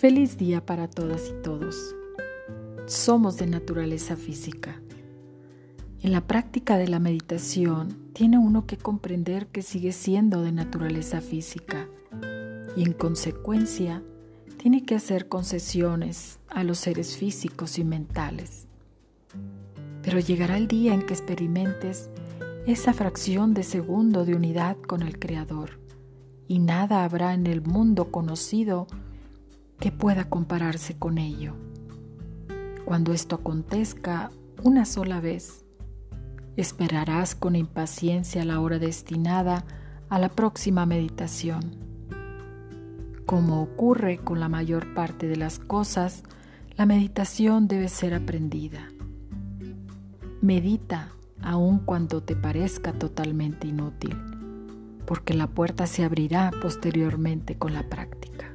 Feliz día para todas y todos. Somos de naturaleza física. En la práctica de la meditación tiene uno que comprender que sigue siendo de naturaleza física y en consecuencia tiene que hacer concesiones a los seres físicos y mentales. Pero llegará el día en que experimentes esa fracción de segundo de unidad con el Creador y nada habrá en el mundo conocido que pueda compararse con ello. Cuando esto acontezca una sola vez, esperarás con impaciencia la hora destinada a la próxima meditación. Como ocurre con la mayor parte de las cosas, la meditación debe ser aprendida. Medita aun cuando te parezca totalmente inútil, porque la puerta se abrirá posteriormente con la práctica.